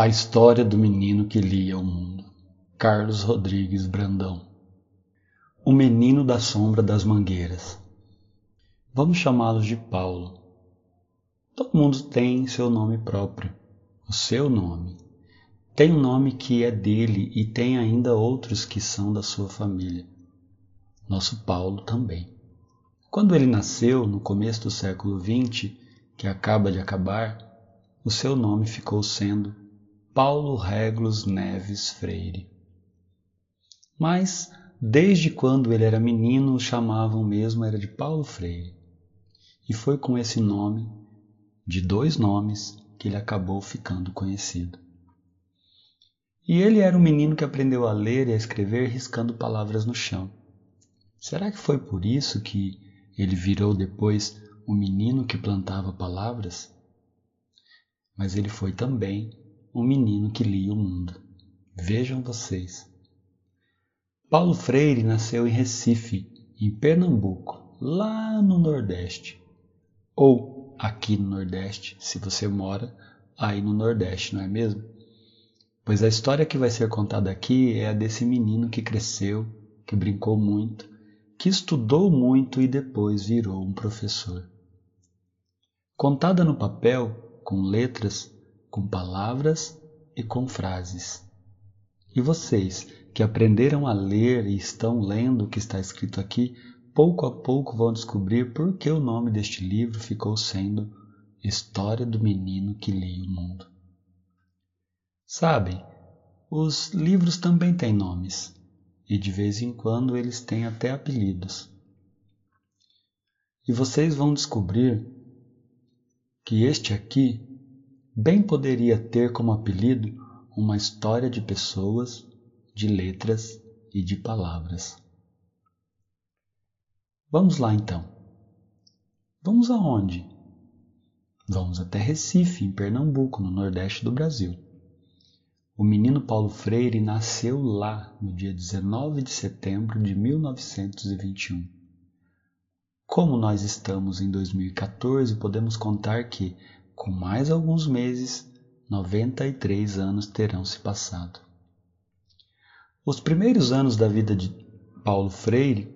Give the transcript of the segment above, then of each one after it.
A história do menino que lia o mundo. Carlos Rodrigues Brandão. O menino da sombra das mangueiras. Vamos chamá-lo de Paulo. Todo mundo tem seu nome próprio, o seu nome. Tem um nome que é dele e tem ainda outros que são da sua família. Nosso Paulo também. Quando ele nasceu, no começo do século XX, que acaba de acabar, o seu nome ficou sendo Paulo Regulus Neves Freire. Mas, desde quando ele era menino, o chamavam mesmo era de Paulo Freire. E foi com esse nome, de dois nomes, que ele acabou ficando conhecido. E ele era um menino que aprendeu a ler e a escrever riscando palavras no chão. Será que foi por isso que ele virou depois o menino que plantava palavras? Mas ele foi também um menino que lia o mundo. Vejam vocês. Paulo Freire nasceu em Recife, em Pernambuco, lá no Nordeste. Ou aqui no Nordeste, se você mora aí no Nordeste, não é mesmo? Pois a história que vai ser contada aqui é a desse menino que cresceu, que brincou muito, que estudou muito e depois virou um professor. Contada no papel, com letras, com palavras e com frases. E vocês que aprenderam a ler e estão lendo o que está escrito aqui, pouco a pouco vão descobrir por que o nome deste livro ficou sendo História do Menino que Lia o Mundo. Sabem, os livros também têm nomes, e de vez em quando eles têm até apelidos. E vocês vão descobrir que este aqui bem poderia ter como apelido uma história de pessoas, de letras e de palavras. Vamos lá então. Vamos aonde? Vamos até Recife, em Pernambuco, no nordeste do Brasil. O menino Paulo Freire nasceu lá no dia 19 de setembro de 1921. Como nós estamos em 2014, podemos contar que com mais alguns meses, 93 anos terão se passado. Os primeiros anos da vida de Paulo Freire,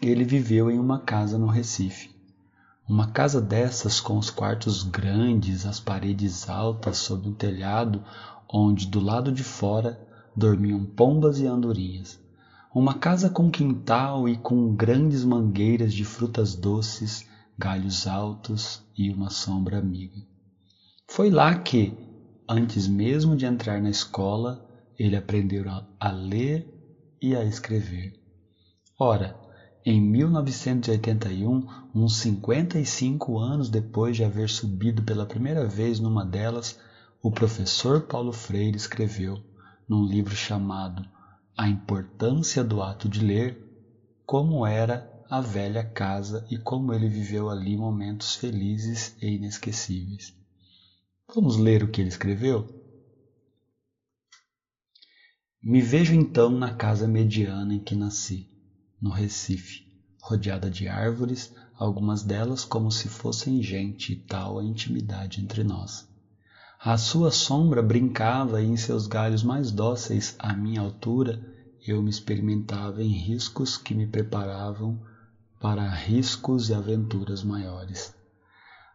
ele viveu em uma casa no Recife. Uma casa dessas com os quartos grandes, as paredes altas sob um telhado onde do lado de fora dormiam pombas e andorinhas. Uma casa com quintal e com grandes mangueiras de frutas doces galhos altos e uma sombra amiga. Foi lá que, antes mesmo de entrar na escola, ele aprendeu a ler e a escrever. Ora, em 1981, uns 55 anos depois de haver subido pela primeira vez numa delas, o professor Paulo Freire escreveu, num livro chamado A Importância do Ato de Ler, como era a velha casa e como ele viveu ali momentos felizes e inesquecíveis. Vamos ler o que ele escreveu? Me vejo então na casa mediana em que nasci, no Recife, rodeada de árvores, algumas delas como se fossem gente e tal a intimidade entre nós. A sua sombra brincava e em seus galhos mais dóceis à minha altura eu me experimentava em riscos que me preparavam para riscos e aventuras maiores.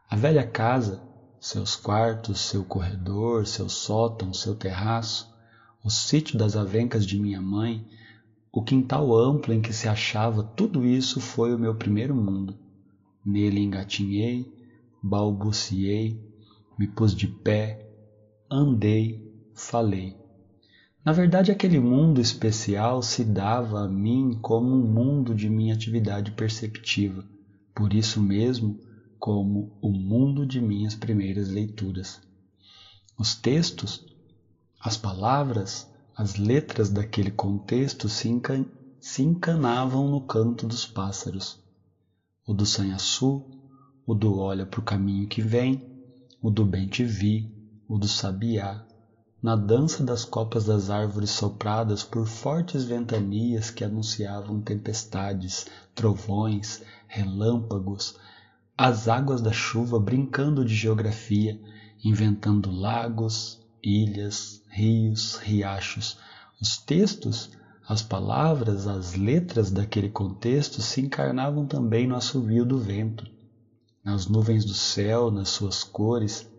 A velha casa, seus quartos, seu corredor, seu sótão, seu terraço, o sítio das avencas de minha mãe, o quintal amplo em que se achava, tudo isso foi o meu primeiro mundo. Nele engatinhei, balbuciei, me pus de pé, andei, falei. Na verdade, aquele mundo especial se dava a mim como um mundo de minha atividade perceptiva, por isso mesmo, como o mundo de minhas primeiras leituras. Os textos, as palavras, as letras daquele contexto se, encan se encanavam no canto dos pássaros. O do sanhaçu, o do olha para o caminho que vem, o do bem te vi, o do sabiá, na dança das copas das árvores sopradas por fortes ventanias que anunciavam tempestades, trovões, relâmpagos, as águas da chuva brincando de geografia, inventando lagos, ilhas, rios, riachos. Os textos, as palavras, as letras daquele contexto se encarnavam também no assovio do vento, nas nuvens do céu, nas suas cores,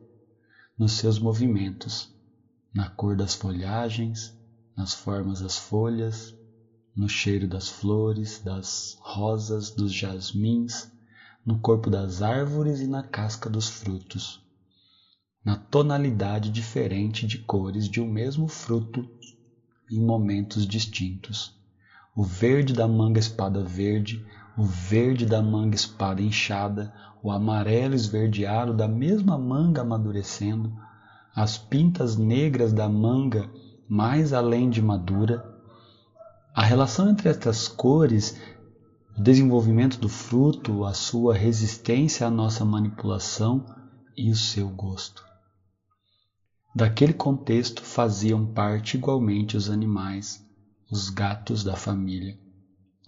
nos seus movimentos, na cor das folhagens, nas formas das folhas, no cheiro das flores, das rosas, dos jasmins, no corpo das árvores e na casca dos frutos na tonalidade diferente de cores de um mesmo fruto em momentos distintos. O verde da manga espada verde, o verde da manga espada inchada, o amarelo esverdeado da mesma manga amadurecendo, as pintas negras da manga mais além de madura. A relação entre estas cores, o desenvolvimento do fruto, a sua resistência à nossa manipulação e o seu gosto. Daquele contexto faziam parte igualmente os animais, os gatos da família.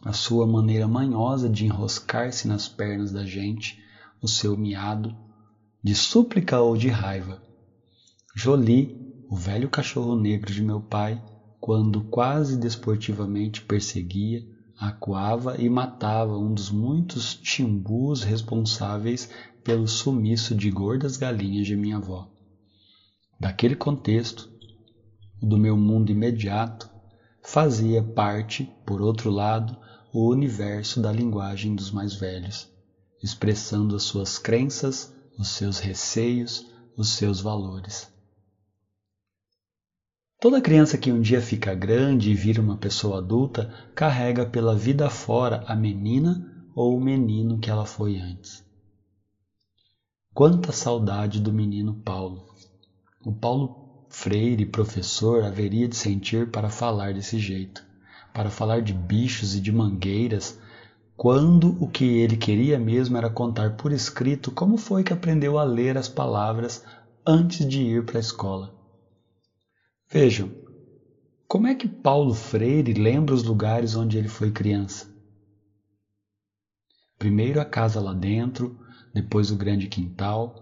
A sua maneira manhosa de enroscar-se nas pernas da gente, o seu miado, de súplica ou de raiva. Jolie, o velho cachorro negro de meu pai, quando quase desportivamente perseguia, acuava e matava um dos muitos timbus responsáveis pelo sumiço de gordas galinhas de minha avó. Daquele contexto, do meu mundo imediato, fazia parte, por outro lado, o universo da linguagem dos mais velhos, expressando as suas crenças, os seus receios, os seus valores. Toda criança que um dia fica grande e vira uma pessoa adulta carrega pela vida fora a menina ou o menino que ela foi antes. Quanta saudade do menino Paulo! O Paulo Freire, professor, haveria de sentir para falar desse jeito, para falar de bichos e de mangueiras, quando o que ele queria mesmo era contar por escrito como foi que aprendeu a ler as palavras antes de ir para a escola. Vejam, como é que Paulo Freire lembra os lugares onde ele foi criança? Primeiro a casa lá dentro, depois o grande quintal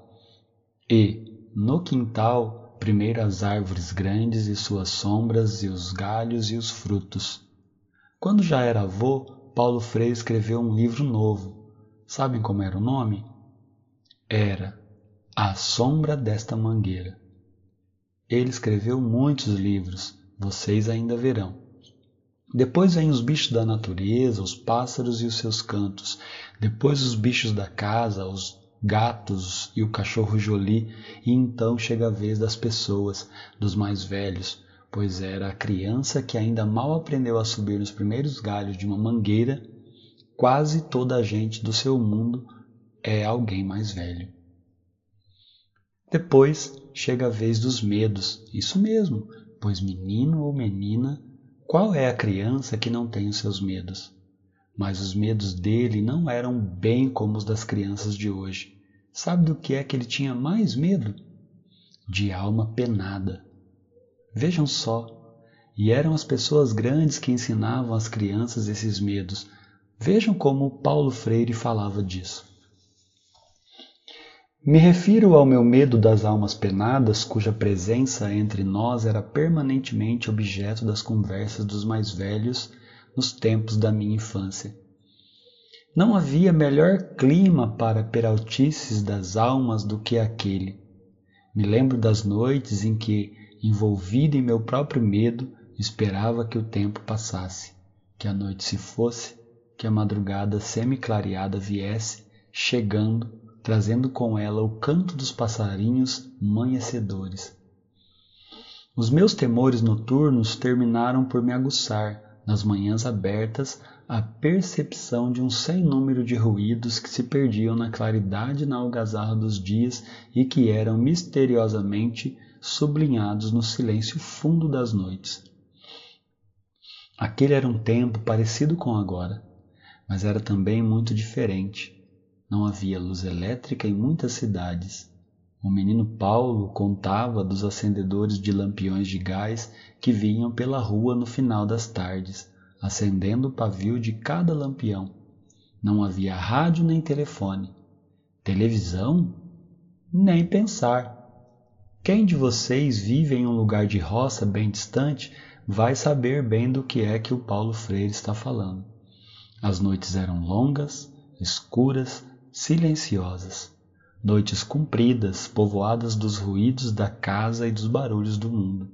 e, no quintal, primeiro as árvores grandes e suas sombras, e os galhos e os frutos. Quando já era avô, Paulo Freire escreveu um livro novo. Sabem como era o nome? Era A Sombra desta Mangueira. Ele escreveu muitos livros, vocês ainda verão. Depois vem os bichos da natureza, os pássaros e os seus cantos. Depois os bichos da casa, os gatos e o cachorro Jolie, e então chega a vez das pessoas, dos mais velhos, pois era a criança que ainda mal aprendeu a subir nos primeiros galhos de uma mangueira, quase toda a gente do seu mundo é alguém mais velho. Depois chega a vez dos medos, isso mesmo, pois menino ou menina, qual é a criança que não tem os seus medos? mas os medos dele não eram bem como os das crianças de hoje. Sabe do que é que ele tinha mais medo? De alma penada. Vejam só, e eram as pessoas grandes que ensinavam às crianças esses medos. Vejam como Paulo Freire falava disso. Me refiro ao meu medo das almas penadas, cuja presença entre nós era permanentemente objeto das conversas dos mais velhos nos tempos da minha infância. Não havia melhor clima para peraltices das almas do que aquele. Me lembro das noites em que, envolvido em meu próprio medo, esperava que o tempo passasse, que a noite se fosse, que a madrugada semi-clareada viesse, chegando, trazendo com ela o canto dos passarinhos manhecedores. Os meus temores noturnos terminaram por me aguçar, nas manhãs abertas, a percepção de um sem número de ruídos que se perdiam na claridade e na algazarra dos dias e que eram misteriosamente sublinhados no silêncio fundo das noites. Aquele era um tempo parecido com agora, mas era também muito diferente. Não havia luz elétrica em muitas cidades. O menino Paulo contava dos acendedores de lampiões de gás que vinham pela rua no final das tardes, acendendo o pavio de cada lampião. Não havia rádio nem telefone. Televisão? Nem pensar. Quem de vocês vive em um lugar de roça bem distante vai saber bem do que é que o Paulo Freire está falando. As noites eram longas, escuras, silenciosas. Noites compridas, povoadas dos ruídos da casa e dos barulhos do mundo.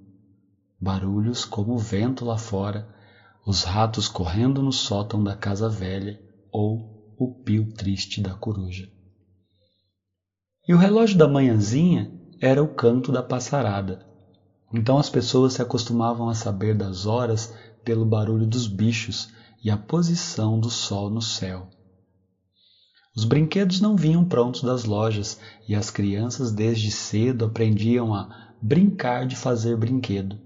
Barulhos como o vento lá fora, os ratos correndo no sótão da casa velha ou o pio triste da coruja. E o relógio da manhãzinha era o canto da passarada. Então as pessoas se acostumavam a saber das horas pelo barulho dos bichos e a posição do sol no céu. Os brinquedos não vinham prontos das lojas e as crianças desde cedo aprendiam a brincar de fazer brinquedo.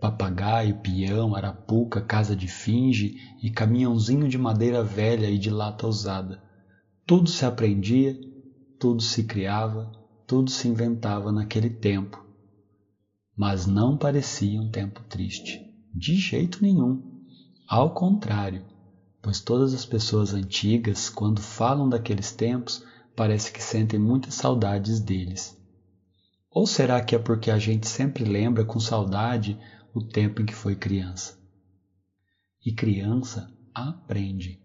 Papagaio, peão, arapuca, casa de finge e caminhãozinho de madeira velha e de lata usada. Tudo se aprendia, tudo se criava, tudo se inventava naquele tempo. Mas não parecia um tempo triste, de jeito nenhum. Ao contrário, pois todas as pessoas antigas, quando falam daqueles tempos, parece que sentem muitas saudades deles. Ou será que é porque a gente sempre lembra com saudade o tempo em que foi criança? E criança aprende.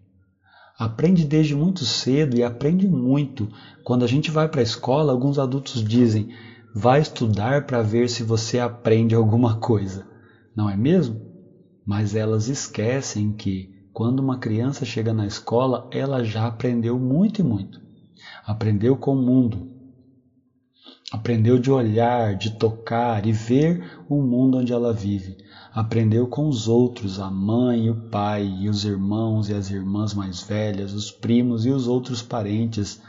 Aprende desde muito cedo e aprende muito. Quando a gente vai para a escola, alguns adultos dizem: vai estudar para ver se você aprende alguma coisa. Não é mesmo? Mas elas esquecem que quando uma criança chega na escola, ela já aprendeu muito e muito. Aprendeu com o mundo. Aprendeu de olhar, de tocar e ver o mundo onde ela vive. Aprendeu com os outros, a mãe, o pai, e os irmãos e as irmãs mais velhas, os primos e os outros parentes.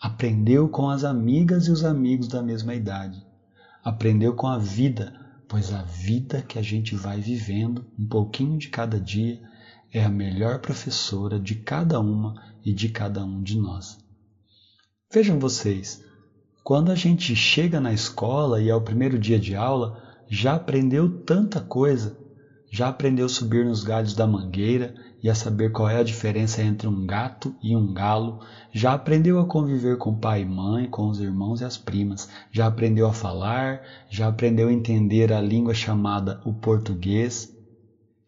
Aprendeu com as amigas e os amigos da mesma idade. Aprendeu com a vida, pois a vida que a gente vai vivendo, um pouquinho de cada dia, é a melhor professora de cada uma e de cada um de nós. Vejam vocês, quando a gente chega na escola e é o primeiro dia de aula, já aprendeu tanta coisa. Já aprendeu a subir nos galhos da mangueira e a saber qual é a diferença entre um gato e um galo. Já aprendeu a conviver com pai e mãe, com os irmãos e as primas. Já aprendeu a falar, já aprendeu a entender a língua chamada o português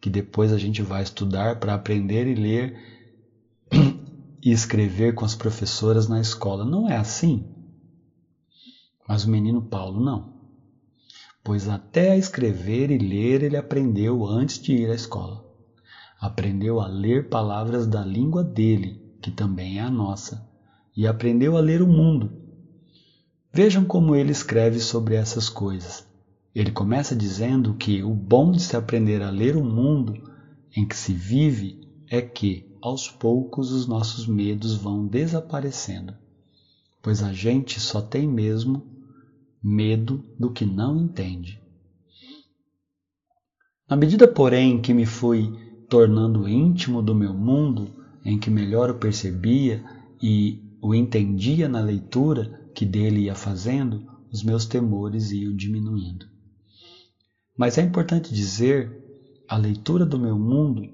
que depois a gente vai estudar para aprender e ler e escrever com as professoras na escola. Não é assim? Mas o menino Paulo não. Pois até escrever e ler ele aprendeu antes de ir à escola. Aprendeu a ler palavras da língua dele, que também é a nossa, e aprendeu a ler o mundo. Vejam como ele escreve sobre essas coisas. Ele começa dizendo que o bom de se aprender a ler o mundo em que se vive é que, aos poucos, os nossos medos vão desaparecendo, pois a gente só tem mesmo medo do que não entende. Na medida, porém, que me fui tornando íntimo do meu mundo, em que melhor o percebia e o entendia na leitura que dele ia fazendo, os meus temores iam diminuindo. Mas é importante dizer, a leitura do meu mundo,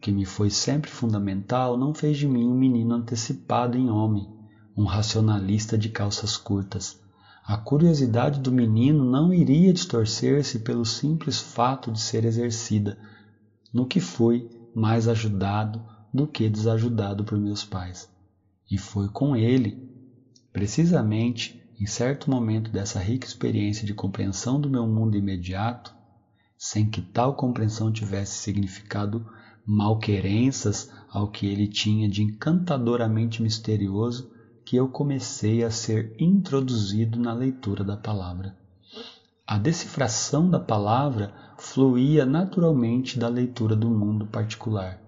que me foi sempre fundamental, não fez de mim um menino antecipado em homem, um racionalista de calças curtas. A curiosidade do menino não iria distorcer-se pelo simples fato de ser exercida, no que fui mais ajudado do que desajudado por meus pais. E foi com ele, precisamente em certo momento dessa rica experiência de compreensão do meu mundo imediato, sem que tal compreensão tivesse significado malquerenças ao que ele tinha de encantadoramente misterioso, que eu comecei a ser introduzido na leitura da palavra. A decifração da palavra fluía naturalmente da leitura do mundo particular.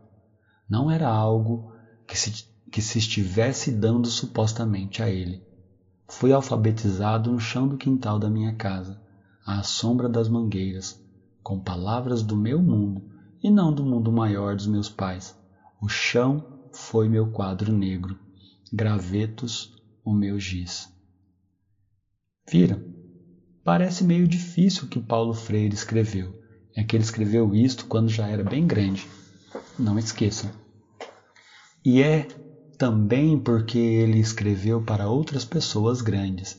Não era algo que se, que se estivesse dando supostamente a ele. Fui alfabetizado no chão do quintal da minha casa, à sombra das mangueiras, com palavras do meu mundo e não do mundo maior dos meus pais. O chão foi meu quadro negro, gravetos o meu giz. Viram? Parece meio difícil o que Paulo Freire escreveu. É que ele escreveu isto quando já era bem grande. Não esqueçam. E é também porque ele escreveu para outras pessoas grandes.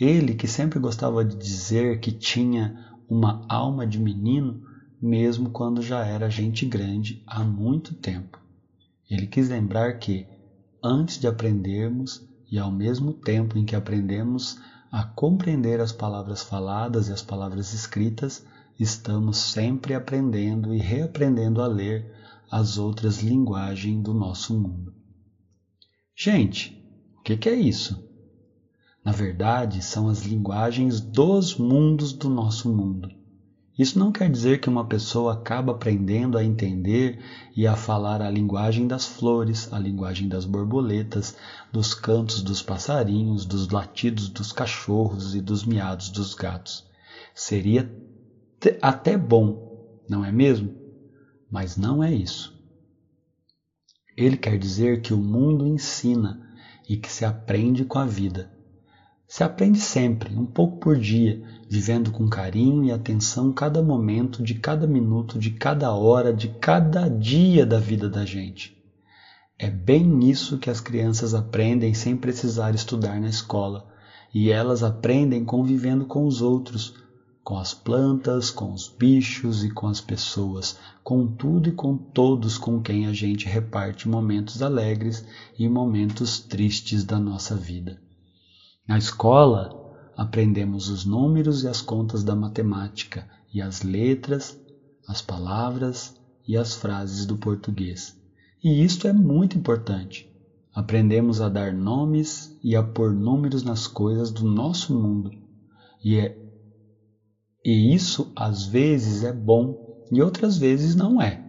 Ele que sempre gostava de dizer que tinha uma alma de menino, mesmo quando já era gente grande há muito tempo. Ele quis lembrar que, antes de aprendermos e ao mesmo tempo em que aprendemos a compreender as palavras faladas e as palavras escritas, estamos sempre aprendendo e reaprendendo a ler as outras linguagens do nosso mundo. Gente, o que, que é isso? Na verdade, são as linguagens dos mundos do nosso mundo. Isso não quer dizer que uma pessoa acaba aprendendo a entender e a falar a linguagem das flores, a linguagem das borboletas, dos cantos dos passarinhos, dos latidos dos cachorros e dos miados dos gatos. Seria até bom, não é mesmo? Mas não é isso. Ele quer dizer que o mundo ensina e que se aprende com a vida. Se aprende sempre, um pouco por dia, vivendo com carinho e atenção cada momento, de cada minuto, de cada hora, de cada dia da vida da gente. É bem isso que as crianças aprendem sem precisar estudar na escola, e elas aprendem convivendo com os outros, com as plantas, com os bichos e com as pessoas, com tudo e com todos com quem a gente reparte momentos alegres e momentos tristes da nossa vida. Na escola, aprendemos os números e as contas da matemática e as letras, as palavras e as frases do português. E isto é muito importante. Aprendemos a dar nomes e a pôr números nas coisas do nosso mundo. E, é, e isso às vezes é bom e outras vezes não é.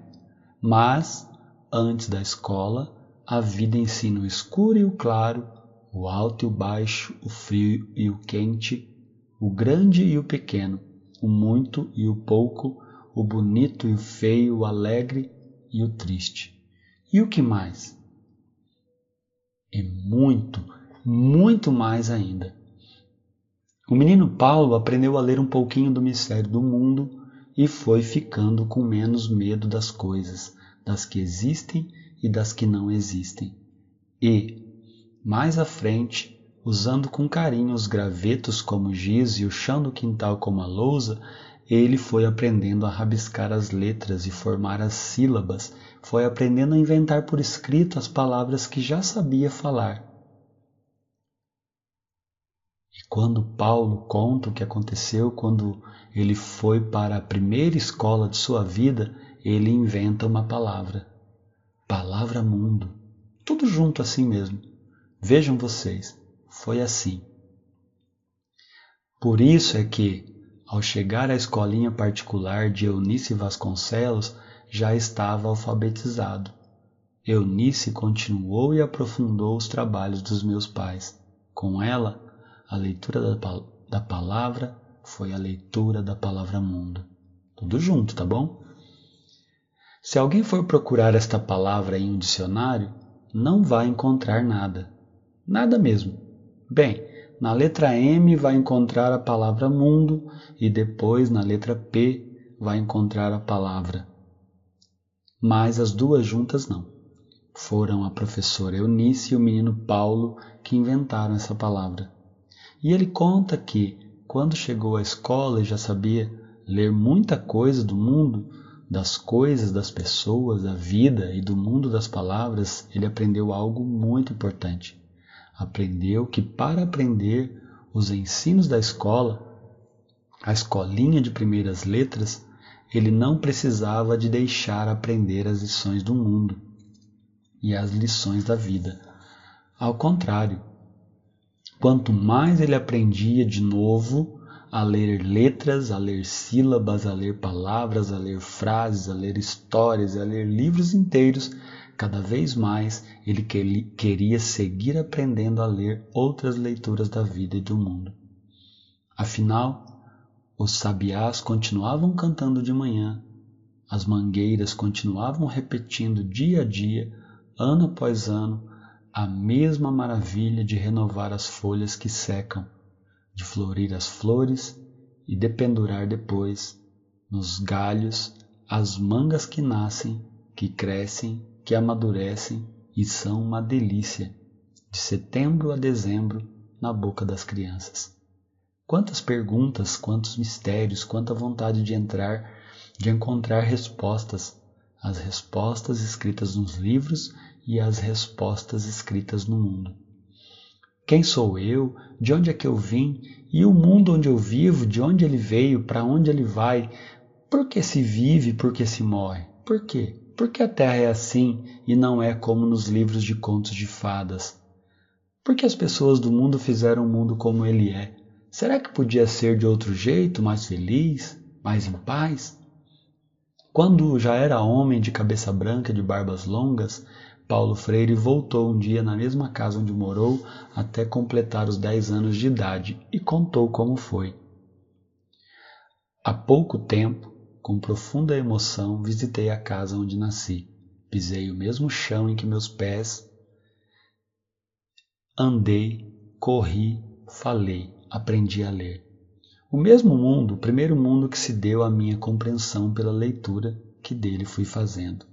Mas, antes da escola, a vida ensina o escuro e o claro o alto e o baixo, o frio e o quente, o grande e o pequeno, o muito e o pouco, o bonito e o feio, o alegre e o triste. E o que mais? E muito, muito mais ainda. O menino Paulo aprendeu a ler um pouquinho do mistério do mundo e foi ficando com menos medo das coisas, das que existem e das que não existem. E, mais à frente, usando com carinho os gravetos como giz e o chão do quintal como a lousa, ele foi aprendendo a rabiscar as letras e formar as sílabas, foi aprendendo a inventar por escrito as palavras que já sabia falar. E quando Paulo conta o que aconteceu quando ele foi para a primeira escola de sua vida, ele inventa uma palavra. Palavra mundo. Tudo junto assim mesmo. Vejam vocês, foi assim. Por isso é que, ao chegar à escolinha particular de Eunice Vasconcelos, já estava alfabetizado. Eunice continuou e aprofundou os trabalhos dos meus pais. Com ela, a leitura da, da palavra foi a leitura da palavra mundo. Tudo junto, tá bom? Se alguém for procurar esta palavra em um dicionário, não vai encontrar nada. Nada mesmo. Bem, na letra M vai encontrar a palavra mundo e depois na letra P vai encontrar a palavra. Mas as duas juntas não. Foram a professora Eunice e o menino Paulo que inventaram essa palavra. E ele conta que, quando chegou à escola e já sabia ler muita coisa do mundo, das coisas, das pessoas, da vida e do mundo das palavras, ele aprendeu algo muito importante aprendeu que para aprender os ensinos da escola, a escolinha de primeiras letras, ele não precisava de deixar aprender as lições do mundo e as lições da vida. Ao contrário, quanto mais ele aprendia de novo a ler letras, a ler sílabas, a ler palavras, a ler frases, a ler histórias, a ler livros inteiros, Cada vez mais ele queria seguir aprendendo a ler outras leituras da vida e do mundo. Afinal, os sabiás continuavam cantando de manhã, as mangueiras continuavam repetindo dia a dia, ano após ano, a mesma maravilha de renovar as folhas que secam, de florir as flores e dependurar depois, nos galhos, as mangas que nascem, que crescem que amadurecem e são uma delícia de setembro a dezembro na boca das crianças. Quantas perguntas, quantos mistérios, quanta vontade de entrar, de encontrar respostas, as respostas escritas nos livros e as respostas escritas no mundo. Quem sou eu? De onde é que eu vim? E o mundo onde eu vivo, de onde ele veio, para onde ele vai? Por que se vive, por que se morre? Por quê? Por que a Terra é assim e não é como nos livros de contos de fadas? Por que as pessoas do mundo fizeram o mundo como ele é? Será que podia ser de outro jeito, mais feliz, mais em paz? Quando já era homem de cabeça branca e de barbas longas, Paulo Freire voltou um dia na mesma casa onde morou até completar os dez anos de idade e contou como foi. Há pouco tempo, com profunda emoção, visitei a casa onde nasci. Pisei o mesmo chão em que meus pés andei, corri, falei aprendi a ler. O mesmo mundo, o primeiro mundo que se deu à minha compreensão pela leitura que dele fui fazendo.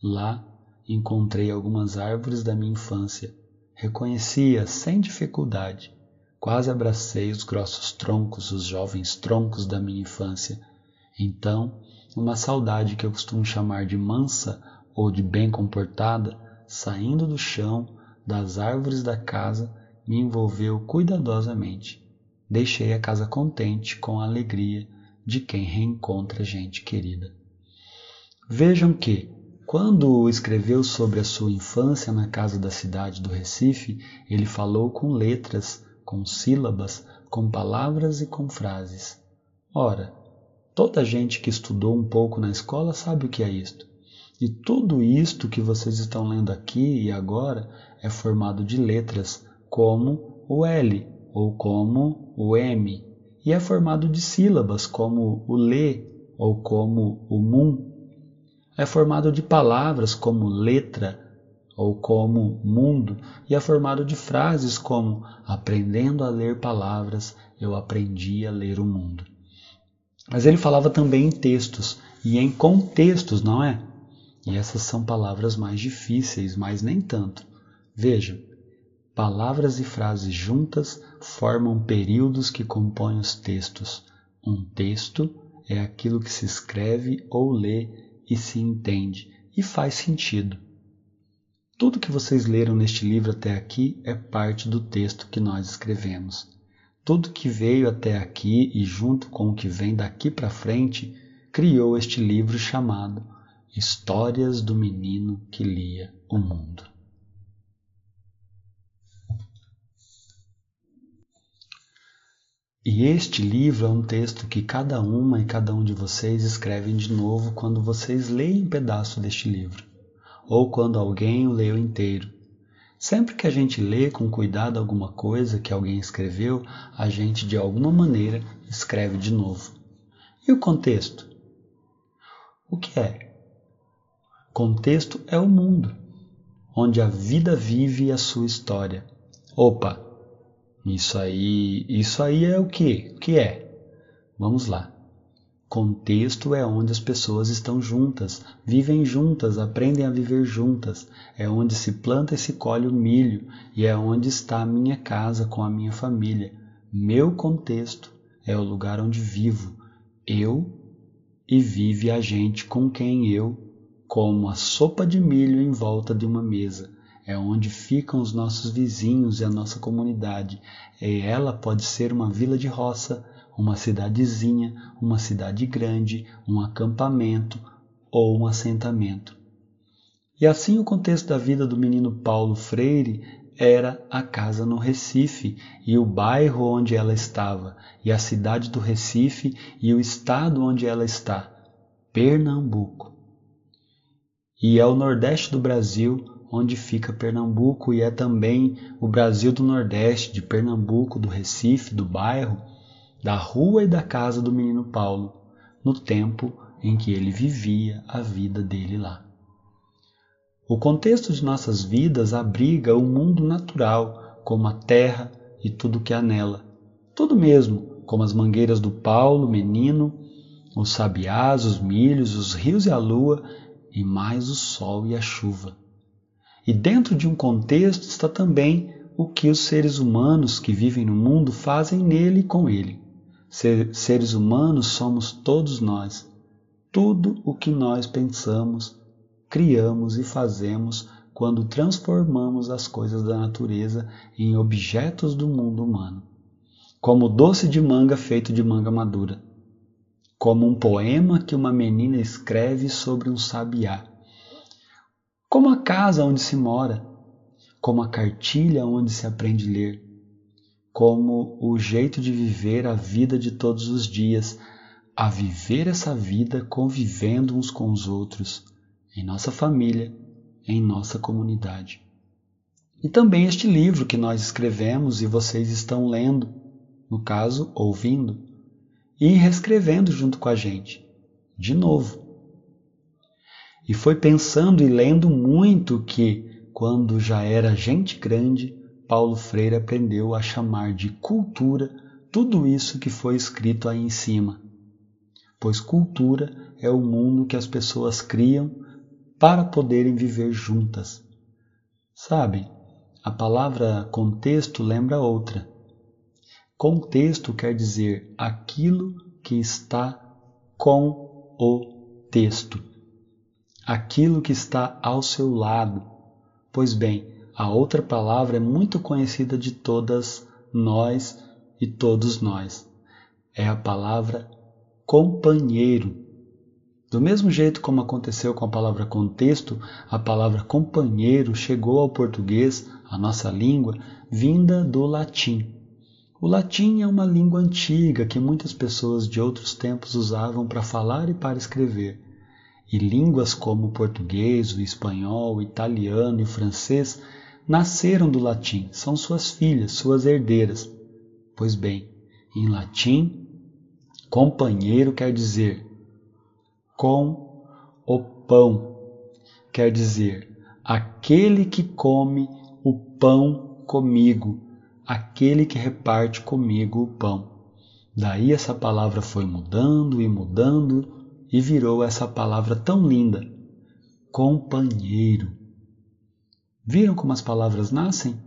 Lá encontrei algumas árvores da minha infância, reconheci-as sem dificuldade. Quase abracei os grossos troncos, os jovens troncos da minha infância. Então, uma saudade que eu costumo chamar de mansa ou de bem comportada, saindo do chão, das árvores da casa, me envolveu cuidadosamente deixei a casa contente com a alegria de quem reencontra gente querida. Vejam que, quando escreveu sobre a sua infância na casa da cidade do Recife, ele falou com letras, com sílabas, com palavras e com frases. Ora, toda gente que estudou um pouco na escola sabe o que é isto. E tudo isto que vocês estão lendo aqui e agora é formado de letras, como o L, ou como o M, e é formado de sílabas como o lê ou como o mum. É formado de palavras como letra ou como mundo, e é formado de frases como aprendendo a ler palavras, eu aprendi a ler o mundo. Mas ele falava também em textos e em contextos, não é? E essas são palavras mais difíceis, mas nem tanto. Vejam, Palavras e frases juntas formam períodos que compõem os textos. Um texto é aquilo que se escreve ou lê e se entende e faz sentido. Tudo que vocês leram neste livro até aqui é parte do texto que nós escrevemos. Tudo que veio até aqui e junto com o que vem daqui para frente criou este livro chamado Histórias do Menino que Lia o Mundo. E este livro é um texto que cada uma e cada um de vocês escrevem de novo quando vocês leem um pedaço deste livro, ou quando alguém o leu inteiro. Sempre que a gente lê com cuidado alguma coisa que alguém escreveu, a gente de alguma maneira escreve de novo. E o contexto? O que é? Contexto é o mundo, onde a vida vive a sua história. Opa, isso aí, isso aí é o que? O que é? Vamos lá. Contexto é onde as pessoas estão juntas, vivem juntas, aprendem a viver juntas. É onde se planta e se colhe o milho, e é onde está a minha casa com a minha família. Meu contexto é o lugar onde vivo, eu e vive a gente com quem eu como a sopa de milho em volta de uma mesa é onde ficam os nossos vizinhos e a nossa comunidade. E ela pode ser uma vila de roça, uma cidadezinha, uma cidade grande, um acampamento ou um assentamento. E assim o contexto da vida do menino Paulo Freire era a casa no Recife e o bairro onde ela estava, e a cidade do Recife e o estado onde ela está, Pernambuco. E é o Nordeste do Brasil onde fica Pernambuco e é também o Brasil do Nordeste, de Pernambuco, do Recife, do bairro, da rua e da casa do menino Paulo, no tempo em que ele vivia a vida dele lá. O contexto de nossas vidas abriga o mundo natural, como a terra e tudo que há nela. Tudo mesmo, como as mangueiras do Paulo, menino, os sabiás, os milhos, os rios e a lua, e mais o sol e a chuva. E dentro de um contexto está também o que os seres humanos que vivem no mundo fazem nele e com ele. Ser, seres humanos somos todos nós. Tudo o que nós pensamos, criamos e fazemos quando transformamos as coisas da natureza em objetos do mundo humano. Como doce de manga feito de manga madura. Como um poema que uma menina escreve sobre um sabiá. Como a casa onde se mora. Como a cartilha onde se aprende a ler. Como o jeito de viver a vida de todos os dias, a viver essa vida convivendo uns com os outros, em nossa família, em nossa comunidade. E também este livro que nós escrevemos e vocês estão lendo, no caso, ouvindo, e reescrevendo junto com a gente, de novo. E foi pensando e lendo muito que, quando já era gente grande, Paulo Freire aprendeu a chamar de cultura tudo isso que foi escrito aí em cima. Pois cultura é o mundo que as pessoas criam para poderem viver juntas. Sabe, a palavra contexto lembra outra. Contexto quer dizer aquilo que está com o texto, aquilo que está ao seu lado. Pois bem, a outra palavra é muito conhecida de todas nós e todos nós. É a palavra companheiro. Do mesmo jeito como aconteceu com a palavra contexto, a palavra companheiro chegou ao português, a nossa língua, vinda do latim. O latim é uma língua antiga que muitas pessoas de outros tempos usavam para falar e para escrever. E línguas como o português, o espanhol, o italiano e o francês nasceram do latim, são suas filhas, suas herdeiras. Pois bem, em latim, companheiro quer dizer com o pão. Quer dizer, aquele que come o pão comigo, aquele que reparte comigo o pão. Daí essa palavra foi mudando e mudando e virou essa palavra tão linda, companheiro. Viram como as palavras nascem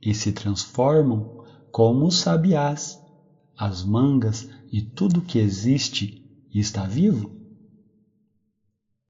e se transformam como os sabiás, as mangas e tudo que existe e está vivo?